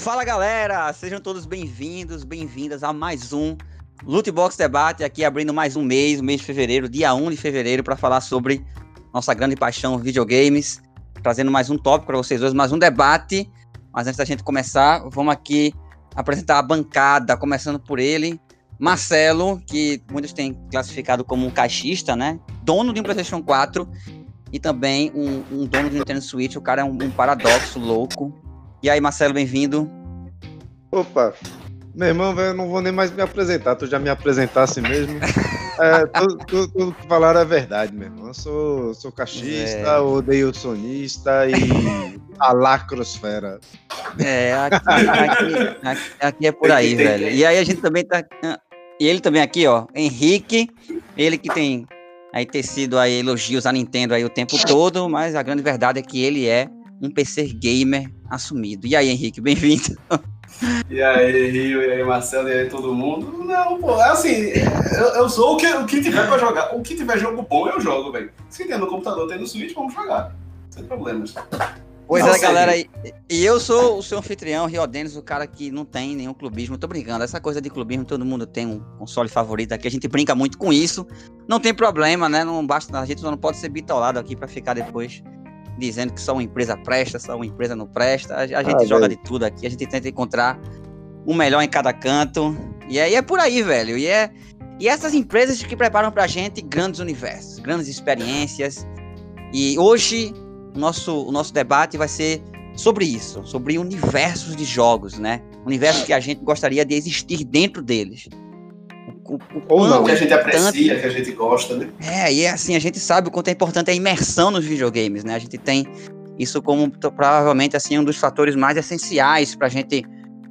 Fala galera, sejam todos bem-vindos, bem-vindas a mais um Loot Box Debate, aqui abrindo mais um mês, mês de fevereiro, dia 1 de fevereiro, para falar sobre nossa grande paixão, videogames, trazendo mais um tópico para vocês hoje, mais um debate. Mas antes da gente começar, vamos aqui apresentar a bancada, começando por ele, Marcelo, que muitos têm classificado como um caixista, né? Dono de um PlayStation 4 e também um, um dono de um Nintendo Switch. O cara é um, um paradoxo louco. E aí, Marcelo, bem-vindo. Opa, meu irmão, eu não vou nem mais me apresentar, tu já me apresentasse mesmo. É, tudo, tudo, tudo, que falaram é verdade, meu irmão. Eu sou, sou cachista, é. odeio sonista e a lacrosfera. É, aqui, aqui, aqui, aqui é por aí, velho. E aí a gente também tá. E ele também aqui, ó, Henrique, ele que tem aí tecido aí elogios à Nintendo aí o tempo todo, mas a grande verdade é que ele é um PC gamer assumido. E aí, Henrique, bem-vindo. E aí, Rio, e aí, Marcelo, e aí, todo mundo? Não, pô, é assim, eu, eu sou o que, o que tiver pra jogar. O que tiver jogo bom, eu jogo, velho. Se tem no computador, tem no Switch, vamos jogar. Sem problemas. Pois não, é, galera, e, e, eu sou o seu anfitrião, Rio Denis, o cara que não tem nenhum clubismo. Tô brincando, essa coisa de clubismo, todo mundo tem um console favorito aqui, a gente brinca muito com isso. Não tem problema, né? Não basta, a gente só não pode ser bitolado aqui para ficar depois dizendo que só uma empresa presta, só uma empresa não presta. A, a gente ah, joga velho. de tudo aqui, a gente tenta encontrar o melhor em cada canto. E aí é por aí, velho. E é e essas empresas que preparam pra gente grandes universos, grandes experiências. E hoje o nosso, o nosso debate vai ser sobre isso, sobre universos de jogos, né? Universos que a gente gostaria de existir dentro deles. O, Ou não, que a gente aprecia, que a gente gosta, né? É, e é assim, a gente sabe o quanto é importante a imersão nos videogames, né? A gente tem isso como provavelmente assim um dos fatores mais essenciais para a gente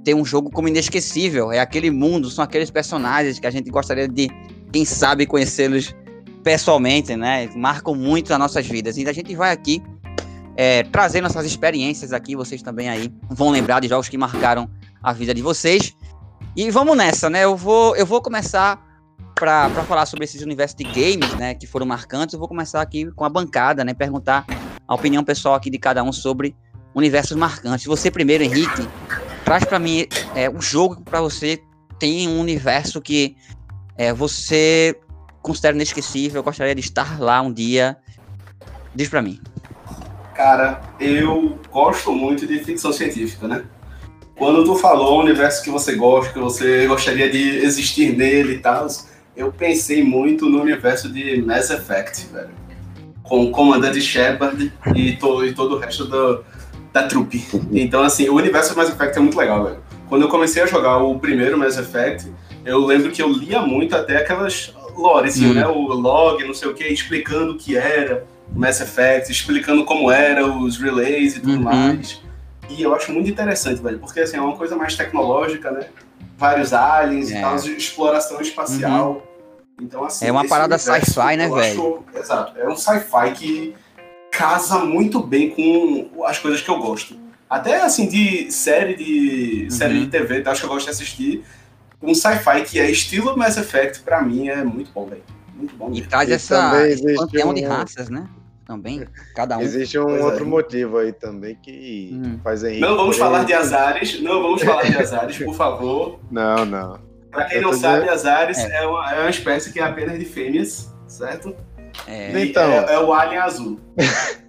ter um jogo como inesquecível. É aquele mundo, são aqueles personagens que a gente gostaria de, quem sabe, conhecê-los pessoalmente, né? Marcam muito as nossas vidas. E a gente vai aqui é, trazer nossas experiências aqui. Vocês também aí vão lembrar de jogos que marcaram a vida de vocês. E vamos nessa, né? Eu vou, eu vou começar para falar sobre esses universos de games, né, que foram marcantes. Eu vou começar aqui com a bancada, né, perguntar a opinião pessoal aqui de cada um sobre universos marcantes. Você primeiro, Henrique, traz para mim é, um jogo para você tem um universo que é, você considera inesquecível, gostaria de estar lá um dia. Diz para mim. Cara, eu gosto muito de ficção científica, né? Quando tu falou o universo que você gosta, que você gostaria de existir nele e tal, eu pensei muito no universo de Mass Effect, velho. Com o comandante Shepard e, to, e todo o resto do, da trupe. Então, assim, o universo de Mass Effect é muito legal, velho. Quando eu comecei a jogar o primeiro Mass Effect, eu lembro que eu lia muito até aquelas lores, assim, uhum. né? O log, não sei o que, explicando o que era o Mass Effect, explicando como era os relays e tudo uhum. mais. E eu acho muito interessante, velho, porque assim, é uma coisa mais tecnológica, né? Vários aliens é. e tal, exploração espacial. Uhum. Então, assim. É uma parada sci-fi, né, velho? Exato. É um sci-fi que casa muito bem com as coisas que eu gosto. Até assim, de série de. Uhum. série de TV, acho que eu gosto de assistir. Um sci-fi que é estilo Mass Effect, pra mim, é muito bom, velho. Muito bom. E traz essa, esse panteão um... de raças, né? Também. Cada um. Existe um outro é. motivo aí também que hum. faz Henrique. Não vamos falar de azares, não vamos falar de azares, por favor. Não, não. Para quem não sabe, azares é. é. uma, é uma espécie que é apenas de fêmeas, certo? É. Então, é, é o alien azul.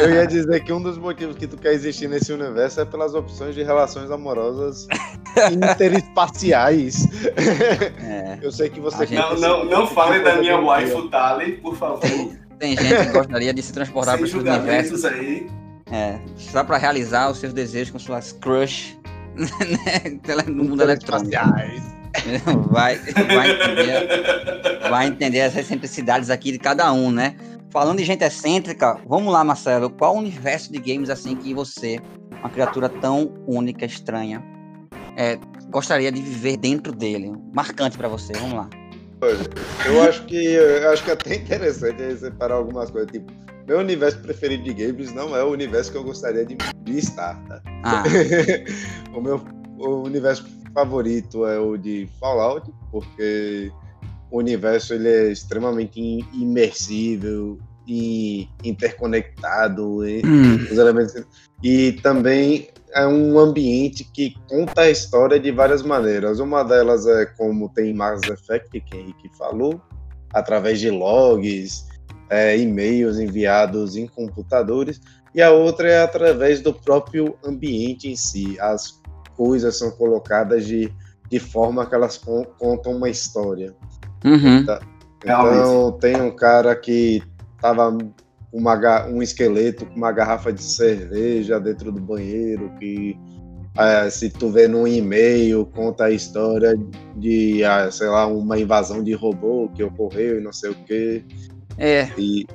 Eu ia dizer que um dos motivos que tu quer existir nesse universo é pelas opções de relações amorosas interespaciais. É. Eu sei que você. Não, não, não fale da minha wife Tali, por favor. Tem gente que gostaria de se transportar para os universos. aí. É, só para realizar os seus desejos com suas crush né, no mundo eletrônico. Vai, vai, entender, vai entender as excentricidades aqui de cada um, né? Falando de gente excêntrica, vamos lá, Marcelo. Qual universo de games assim que você, uma criatura tão única, estranha, é, gostaria de viver dentro dele? Marcante para você, vamos lá. Eu acho que eu acho que é até interessante separar algumas coisas. Tipo, meu universo preferido de games não é o universo que eu gostaria de, de estar, tá? Ah. o meu o universo favorito é o de Fallout, porque o universo ele é extremamente imersível e interconectado e, hum. os elementos, e também é um ambiente que conta a história de várias maneiras. Uma delas é como tem Mass Effect, que Henrique falou, através de logs, é, e-mails enviados em computadores, e a outra é através do próprio ambiente em si. As coisas são colocadas de, de forma que elas contam uma história. Uhum. Tá? Então, tem um cara que tava uma, um esqueleto com uma garrafa de cerveja dentro do banheiro que é, se tu vê num e-mail conta a história de ah, sei lá uma invasão de robô que ocorreu e não sei o que é e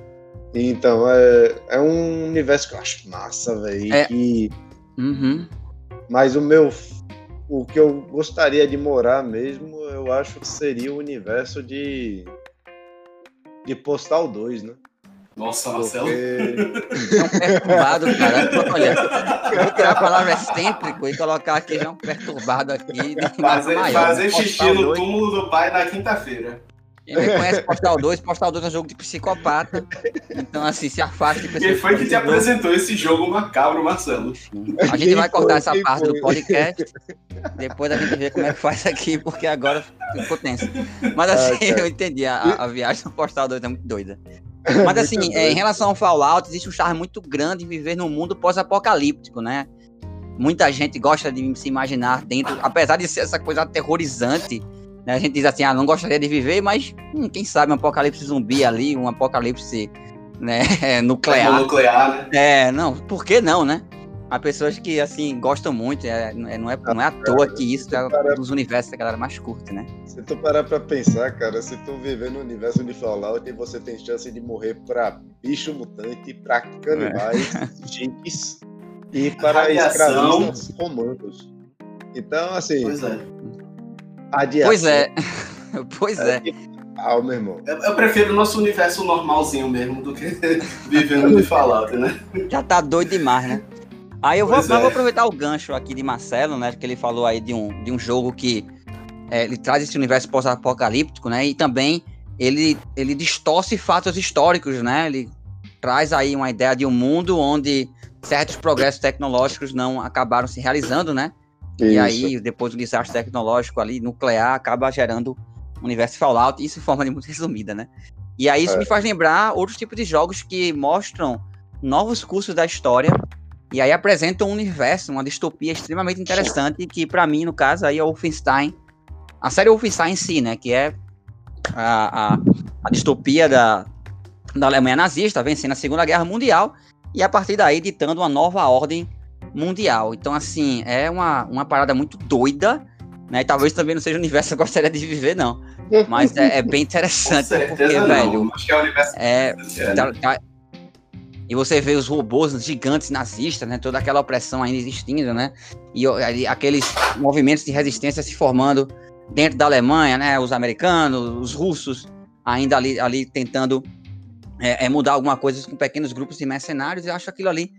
então é, é um universo que eu acho massa velho é. que uhum. mas o meu o que eu gostaria de morar mesmo eu acho que seria o universo de de Postal 2, né? Nossa, Marcelo. É um perturbado, cara. Olha, eu vou tirar a palavra excêntrico e colocar aqui já um perturbado aqui. Fazer, fazer xixi no túmulo do pai na quinta-feira. Quem não conhece Postal 2, Postal 2 é um jogo de psicopata. Então, assim, se afaste de pessoas. Quem foi que te apresentou esse jogo macabro, Marcelo? A gente vai cortar essa parte do podcast. Depois a gente vê como é que faz aqui, porque agora ficou tenso. Mas assim, ah, eu entendi. A, a viagem do Postal 2 é muito doida. Mas assim, é, em relação ao Fallout, existe um charme muito grande em viver num mundo pós-apocalíptico, né? Muita gente gosta de se imaginar dentro, apesar de ser essa coisa aterrorizante, né? A gente diz assim, ah, não gostaria de viver, mas hum, quem sabe um apocalipse zumbi ali, um apocalipse né, nuclear. nuclear, né? É, não, por que não, né? Há pessoas que, assim, gostam muito, é, não, é, não é à toa que isso é um dos universos que a galera mais curte, né? Se tu parar pra pensar, cara, se tu viver no universo de Fallout, você tem chance de morrer pra bicho mutante, pra canibais, é. jeeps e para escravistas romanos. Então, assim... Pois é. Adiação, pois é. pois é. Ah, meu irmão. Eu, eu, prefiro o nosso universo normalzinho mesmo do que vivendo de Fallout, né? Já tá doido demais, né? Aí eu vou, é. vou, aproveitar o gancho aqui de Marcelo, né? Que ele falou aí de um, de um jogo que é, ele traz esse universo pós-apocalíptico, né? E também ele, ele distorce fatos históricos, né? Ele traz aí uma ideia de um mundo onde certos progressos tecnológicos não acabaram se realizando, né? Isso. E aí, depois do desastre tecnológico ali, nuclear, acaba gerando um universo Fallout, isso em forma de muito resumida, né? E aí isso é. me faz lembrar outros tipos de jogos que mostram novos cursos da história e aí apresenta um universo, uma distopia extremamente interessante, que para mim, no caso, aí é o Wolfenstein. A série Wolfenstein em si, né? Que é a, a, a distopia da, da Alemanha nazista, vencendo a Segunda Guerra Mundial, e a partir daí ditando uma nova ordem mundial. Então, assim, é uma, uma parada muito doida, né? E talvez também não seja o universo que eu gostaria de viver, não. Mas é, é bem interessante, porque, não. velho. Acho que é o universo é, tá, tá, e você vê os robôs gigantes nazistas, né? Toda aquela opressão ainda existindo, né? E, aqueles movimentos de resistência se formando dentro da Alemanha, né? Os americanos, os russos, ainda ali, ali tentando é, é mudar alguma coisa com pequenos grupos de mercenários. Eu acho aquilo ali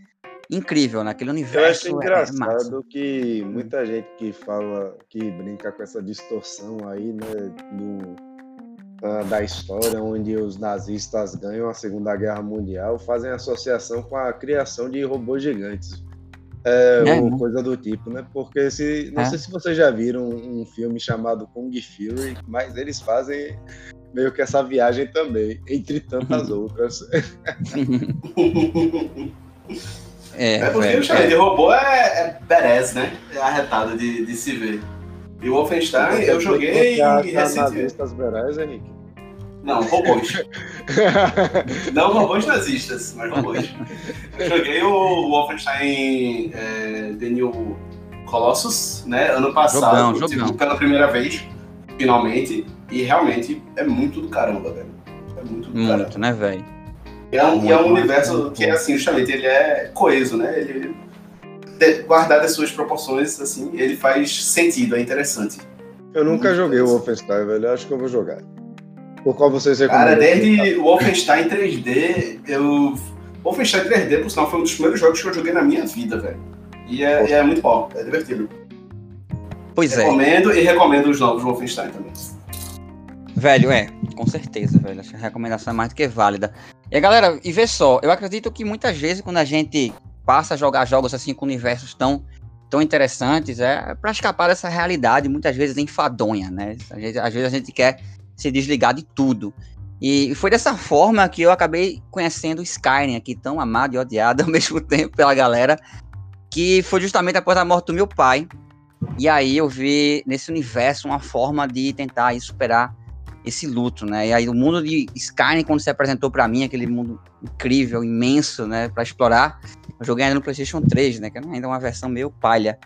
incrível, né? Aquele universo. Eu acho é engraçado é que muita gente que fala, que brinca com essa distorção aí, né? Do da história, onde os nazistas ganham a Segunda Guerra Mundial, fazem associação com a criação de robôs gigantes. É, é uma né? coisa do tipo, né? Porque se. Não é. sei se vocês já viram um, um filme chamado Kung Fury, mas eles fazem meio que essa viagem também, entre tantas outras. é, é porque é, o chamei de robô é, é badass, né? É arretado de, de se ver. E o Wolfenstein eu joguei recentemente. Berais, Henrique? Não, robôs. não robôs nazistas, mas robôs. Eu joguei o Wolfenstein é, The New Colossus, né, ano passado, jogão, jogão. pela primeira vez, finalmente, e realmente é muito do caramba, velho. É muito do muito, caramba. né, velho? E é, um, e é um universo que, assim, justamente, ele é coeso, né? Ele guardar as suas proporções, assim, ele faz sentido, é interessante. Eu nunca Muito joguei o Wolfenstein, velho. Acho que eu vou jogar. Por qual vocês recomendam? Cara, desde o Wolfenstein 3D, eu. Wolfenstein 3D, por sinal, foi um dos primeiros jogos que eu joguei na minha vida, velho. E é, é muito bom, é divertido. Pois recomendo, é. Recomendo e recomendo os novos Wolfenstein também. Velho, é, com certeza, velho. Acho que a recomendação é mais do que válida. E galera, e vê só, eu acredito que muitas vezes quando a gente passa a jogar jogos assim com universos tão tão interessantes é para escapar dessa realidade, muitas vezes enfadonha, né? Gente, às vezes a gente quer se desligar de tudo. E foi dessa forma que eu acabei conhecendo Skyrim aqui, tão amado e odiado ao mesmo tempo pela galera, que foi justamente após a morte do meu pai. E aí eu vi nesse universo uma forma de tentar superar esse luto, né? E aí o mundo de Skyrim, quando se apresentou para mim, aquele mundo incrível, imenso, né, para explorar, eu joguei ainda no PlayStation 3, né, que era ainda uma versão meio palha,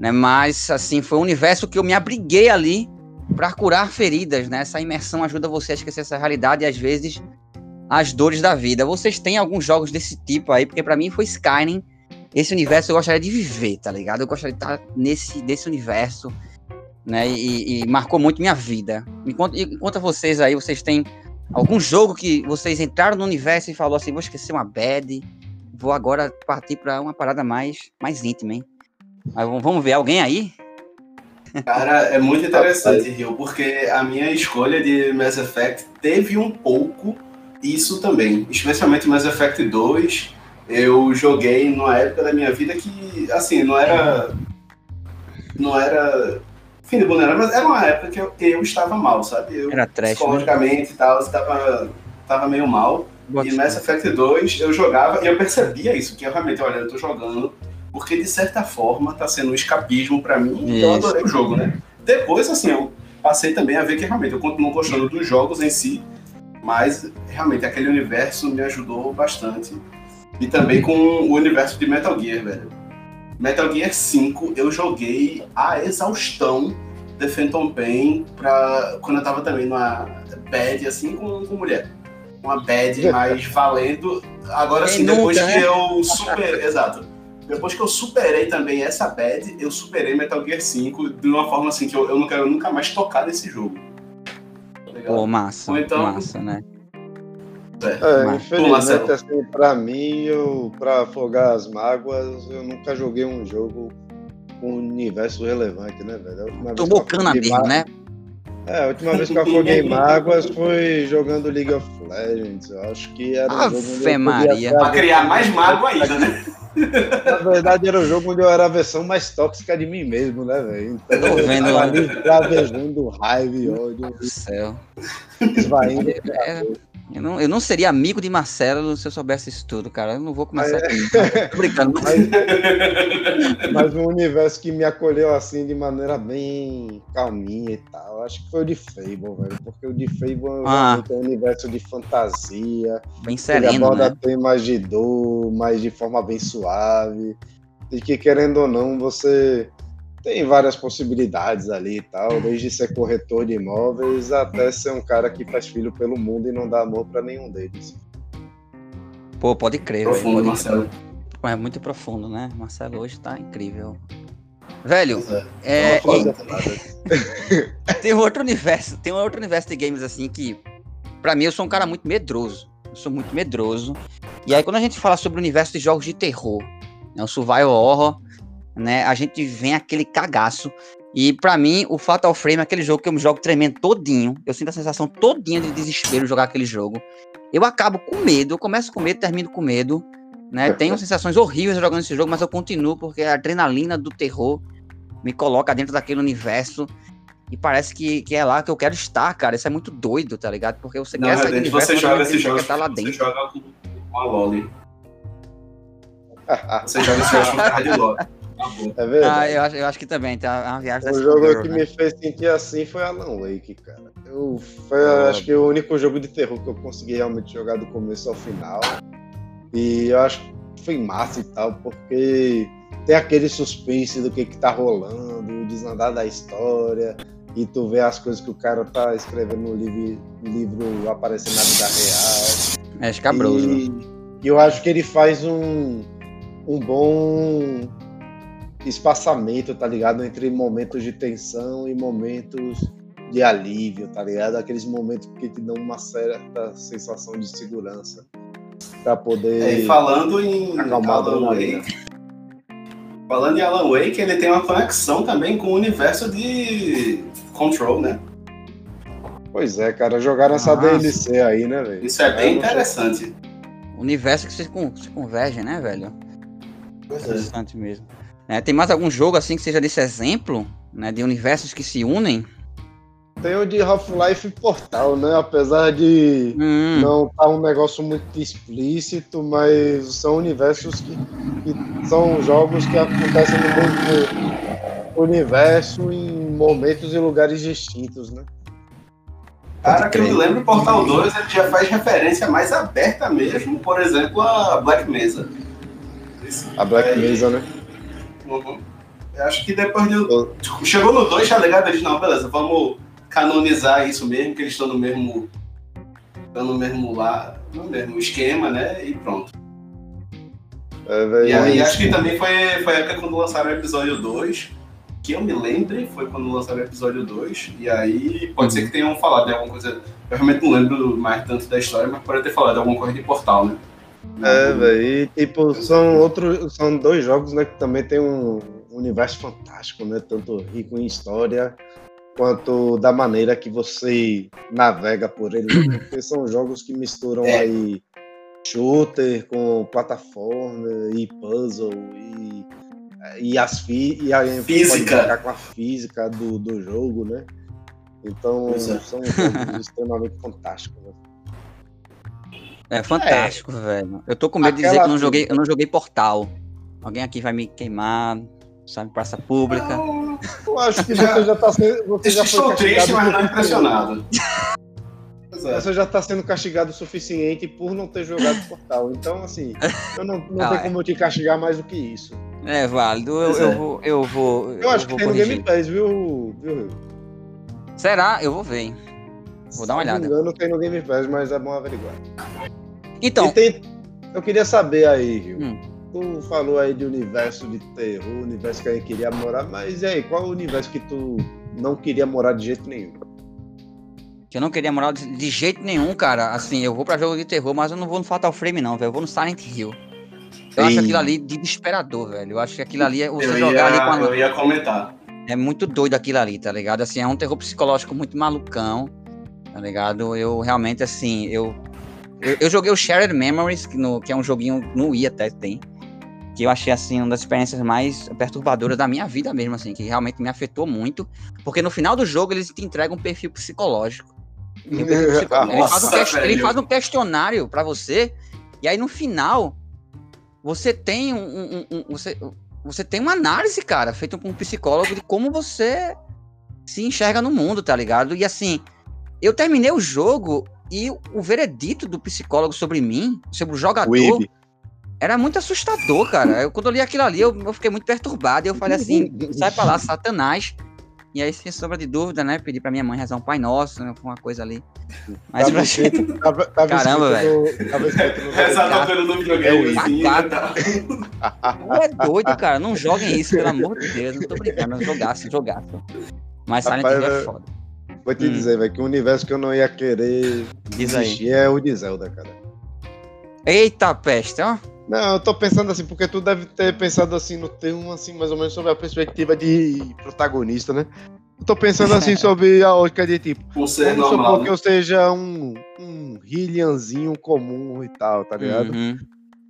né? Mas assim, foi um universo que eu me abriguei ali para curar feridas, né? Essa imersão ajuda você a esquecer essa realidade e às vezes as dores da vida. Vocês têm alguns jogos desse tipo aí? Porque para mim foi Skyrim. Esse universo eu gostaria de viver, tá ligado? Eu gostaria de estar nesse desse universo, né? E, e marcou muito minha vida. Enquanto, enquanto vocês aí, vocês têm algum jogo que vocês entraram no universo e falou assim, vou esquecer uma bad, vou agora partir para uma parada mais mais íntima, hein? Mas vamos ver alguém aí? Cara, é muito interessante, Rio, porque a minha escolha de Mass Effect teve um pouco isso também. Especialmente Mass Effect 2, eu joguei numa época da minha vida que, assim, não era. Não era. Fim de vulnerável, mas era uma época que eu, eu estava mal, sabe? Eu, era trash, né? psicologicamente né? e tal, estava, estava meio mal. Boa e Mass Effect 2 eu jogava e eu percebia isso, que eu realmente, olha, eu tô jogando porque de certa forma tá sendo um escapismo para mim e eu adorei o jogo, né? Depois, assim, eu passei também a ver que realmente eu continuo gostando dos jogos em si, mas realmente aquele universo me ajudou bastante. E também com o universo de Metal Gear, velho. Metal Gear 5 eu joguei a exaustão The Phantom Pain pra, quando eu tava também numa bad, assim, com, com mulher. Uma bad mais valendo. Agora, assim, depois que né? eu super. Exato depois que eu superei também essa bad, eu superei Metal Gear 5 de uma forma assim que eu, eu não quero nunca mais tocar nesse jogo. Tá Pô, massa. Então, massa, né? É, é infelizmente, assim, pra mim, eu, pra afogar as mágoas, eu nunca joguei um jogo com um universo relevante, né, velho? Tomou cana mesmo, né? É, a última vez que eu afoguei mágoas foi jogando League of Legends. Eu acho que era um Ave jogo onde Maria. Pra criar mais mágoa ainda, né? Na verdade, era o jogo onde eu era a versão mais tóxica de mim mesmo, né, velho? Então, eu vendo lá. ali travejando raiva e ódio. Do céu. Esvaindo. É, eu não, eu não seria amigo de Marcelo se eu soubesse isso tudo, cara. Eu não vou começar. É. Tô brincando. Mas, mas um universo que me acolheu assim de maneira bem calminha e tal. Acho que foi o de Fable, velho. Porque o de Fable ah. é um universo de fantasia. Bem sereno. Ele aborda né? temas de dor, mas de forma bem suave. E que, querendo ou não, você tem várias possibilidades ali e tal, desde ser corretor de imóveis até ser um cara que faz filho pelo mundo e não dá amor para nenhum deles. Pô, pode crer. Profundo, pode Marcelo. É muito profundo, né? Marcelo hoje tá incrível. Velho, é, é, tem outro universo, tem um outro universo de games assim que, para mim, eu sou um cara muito medroso. Eu sou muito medroso. E aí, quando a gente fala sobre o universo de jogos de terror, né, o survival horror, né, a gente vem aquele cagaço. E para mim, o Fatal Frame é aquele jogo que eu me jogo tremendo todinho. Eu sinto a sensação todinha de desespero jogar aquele jogo. Eu acabo com medo, eu começo com medo, termino com medo. Né? Tenho sensações horríveis jogando esse jogo, mas eu continuo porque a adrenalina do terror me coloca dentro daquele universo. E parece que, que é lá que eu quero estar, cara. Isso é muito doido, tá ligado? Porque você Não, quer sair do universo, você joga esse jogo, tá lá dentro. Você joga com a Loli. você joga esse jogo com de LOL. É verdade. Ah, eu acho, eu acho que também, tá uma viagem O jogo Girl, que né? me fez sentir assim foi Alan Wake, cara. Eu, foi, oh. acho que o único jogo de terror que eu consegui realmente jogar do começo ao final. E eu acho que foi massa e tal, porque tem aquele suspense do que, que tá rolando, o desandar da história, e tu vê as coisas que o cara tá escrevendo no livro, livro aparecendo na vida real. É escabroso. E, e eu acho que ele faz um, um bom espaçamento, tá ligado? Entre momentos de tensão e momentos de alívio, tá ligado? Aqueles momentos que te dão uma certa sensação de segurança para poder. É, e falando em Alan Wake, falando em Alan Wake, ele tem uma conexão também com o universo de Control, né? Pois é, cara, jogaram essa DLC aí, né, velho? Isso é bem interessante. Universo que se, se converge, né, velho? Pois é. interessante é. mesmo. É, tem mais algum jogo assim que seja desse exemplo, né? De universos que se unem? Tem o de Half-Life Portal, né? Apesar de hum. não estar tá um negócio muito explícito, mas são universos que, que são jogos que acontecem no mesmo universo em momentos e lugares distintos, né? Cara, que eu me lembro, Portal 2 ele já faz referência mais aberta mesmo, por exemplo, a Black Mesa. A Black Mesa, né? Uhum. Eu acho que depois de. Tipo, chegou no 2, tá ligado? Eles, não, beleza, vamos canonizar isso mesmo, que eles estão no mesmo. Estão no mesmo lá, no mesmo esquema, né? E pronto. É, e aí acho que também foi, foi a época quando lançaram o episódio 2 que eu me lembre foi quando lançaram o episódio 2, e aí pode ser que tenham falado de alguma coisa. Eu realmente não lembro mais tanto da história, mas pode ter falado de alguma coisa de portal, né? É, velho, e tipo, são outros. São dois jogos, né, que também tem um universo fantástico, né? Tanto rico em história quanto da maneira que você navega por ele. Né? Porque são jogos que misturam é. aí shooter com plataforma e puzzle e e as fi, e a física com a física do, do jogo, né? Então é. são jogos extremamente fantásticos. Né? É fantástico, é. velho. Eu tô com medo Aquela de dizer que eu não joguei, eu não joguei Portal. Alguém aqui vai me queimar, sabe, praça pública. Não, eu acho que você já tá sendo. Você já foi triste, mas não impressionado. Você já tá sendo castigado o suficiente por não ter jogado Portal. Então, assim, eu não, não ah, tem é. como eu te castigar mais do que isso. É válido, eu, eu é. vou. Eu, vou, eu, eu acho que tem corrigir. no Game Pass, viu, viu? Será? Eu vou ver, hein? Vou dar uma olhada. Se não me engano, tem no Game Pass, mas é bom averiguar. Então. Tem, eu queria saber aí, Rio. Hum. Tu falou aí de universo de terror, universo que a gente queria morar, mas e aí, qual o universo que tu não queria morar de jeito nenhum? Que eu não queria morar de jeito nenhum, cara. Assim, eu vou pra jogo de terror, mas eu não vou no Fatal Frame, não, velho. Eu vou no Silent Hill. Eu acho aquilo ali desesperador, velho. Eu acho que aquilo ali é você eu jogar ia, ali com a... Eu ia comentar. É muito doido aquilo ali, tá ligado? Assim, é um terror psicológico muito malucão, tá ligado? Eu realmente, assim, eu. Eu, eu joguei o Shared Memories, que, no, que é um joguinho no Wii até tem. Que eu achei, assim, uma das experiências mais perturbadoras da minha vida mesmo, assim, que realmente me afetou muito. Porque no final do jogo eles te entregam um perfil psicológico. Um perfil psicológico. Nossa, ele, faz um, ele faz um questionário para você, e aí no final você tem um, um, um, você, você tem uma análise, cara, feita com um psicólogo de como você se enxerga no mundo, tá ligado? E assim, eu terminei o jogo e o veredito do psicólogo sobre mim, sobre o jogador, era muito assustador, cara. Eu, quando eu li aquilo ali, eu, eu fiquei muito perturbado. E eu falei assim: sai pra lá, Satanás. E aí, sem sombra de dúvida, né? Pedi pra minha mãe rezar um Pai Nosso, né? Uma coisa ali. Mas pra gente. Caramba, velho. Rezar pelo no videogame. Não é doido, cara. Não joguem isso, pelo amor de Deus. Não tô brincando. Jogasse, jogasse. Mas Silent Hill é foda. Vou te hum. dizer, velho, que o universo que eu não ia querer Diz aí. é o de Zelda, cara. Eita peste, ó. Não, eu tô pensando assim, porque tu deve ter pensado assim no termo, assim, mais ou menos sobre a perspectiva de protagonista, né? Eu tô pensando assim sobre a ótica de tipo. Por ser vamos normal, supor né? que eu seja um, um Hillianzinho comum e tal, tá ligado? Uhum.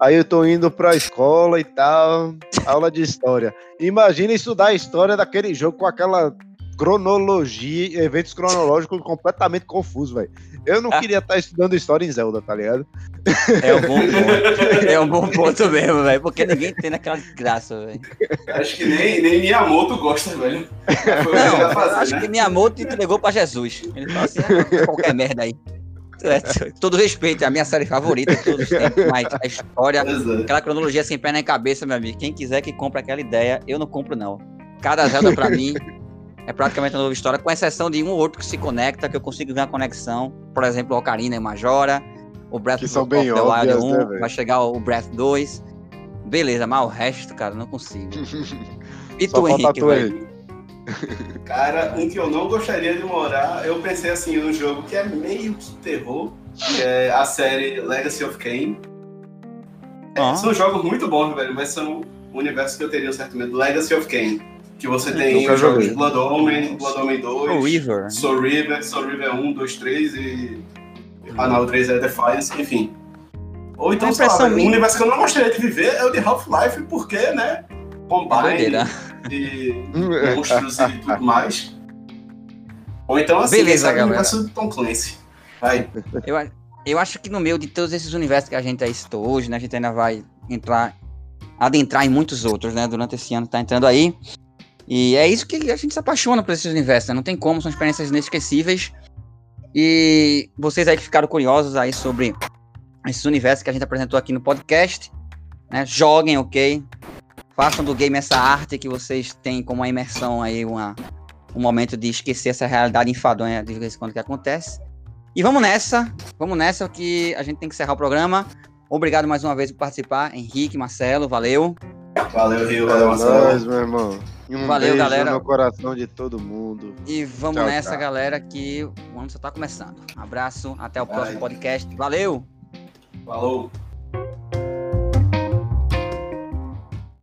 Aí eu tô indo pra escola e tal, aula de história. Imagina estudar a história daquele jogo com aquela cronologia, eventos cronológicos completamente confusos, velho. Eu não ah. queria estar estudando história em Zelda, tá ligado? É um bom ponto. É um bom ponto mesmo, velho. Porque ninguém tem naquela graça, velho. Acho que nem, nem Miyamoto gosta, velho. Não, fazer, acho né? que Miyamoto entregou pra Jesus. Ele falou assim: ah, qualquer merda aí. É, todo respeito, é a minha série favorita de todos os tempos, mas a história, aquela cronologia sem pé nem cabeça, meu amigo. Quem quiser que compre aquela ideia, eu não compro, não. Cada Zelda pra mim é praticamente uma nova história, com exceção de um ou outro que se conecta, que eu consigo ver a conexão. Por exemplo, o Ocarina e Majora, o Breath que of, bem of the Wild 1, né, vai chegar o Breath 2. Beleza, mas o resto, cara, não consigo. e tu, Henrique, velho? Cara, um que eu não gostaria de morar, eu pensei assim, um jogo que é meio que terror, que é a série Legacy of Kain. É, São jogos muito bons, velho, mas são o universo que eu teria um certo medo. Legacy of Kain. Que você tem os jogos de Blood Omen, Blood Omen 2, Soul River, Soul River, Soul River 1, 2, 3 e. O 3 é Defiance, enfim. Ou então, sei lá, um universo que eu não gostaria de viver é o de Half-Life, porque, né? Combine é de monstros e tudo mais. Ou então assim, Beleza, galera. o universo Tom Clancy. Vai. Eu, eu acho que no meio de todos esses universos que a gente citou hoje, né, a gente ainda vai entrar, adentrar em muitos outros, né, durante esse ano que tá entrando aí. E é isso que a gente se apaixona por esses universos, né? não tem como, são experiências inesquecíveis. E vocês aí que ficaram curiosos aí sobre esses universos que a gente apresentou aqui no podcast, né, joguem, ok? Façam do game essa arte que vocês têm como uma imersão aí, uma, um momento de esquecer essa realidade enfadonha de vez em quando que acontece. E vamos nessa, vamos nessa que a gente tem que encerrar o programa. Obrigado mais uma vez por participar, Henrique, Marcelo, valeu. Valeu, Rio, valeu, Marcelo. É nóis, meu irmão. E um valeu, galera. no coração de todo mundo. E vamos tchau, nessa, tchau. galera, que o ano só tá começando. Um abraço, até o próximo podcast. Valeu! Falou!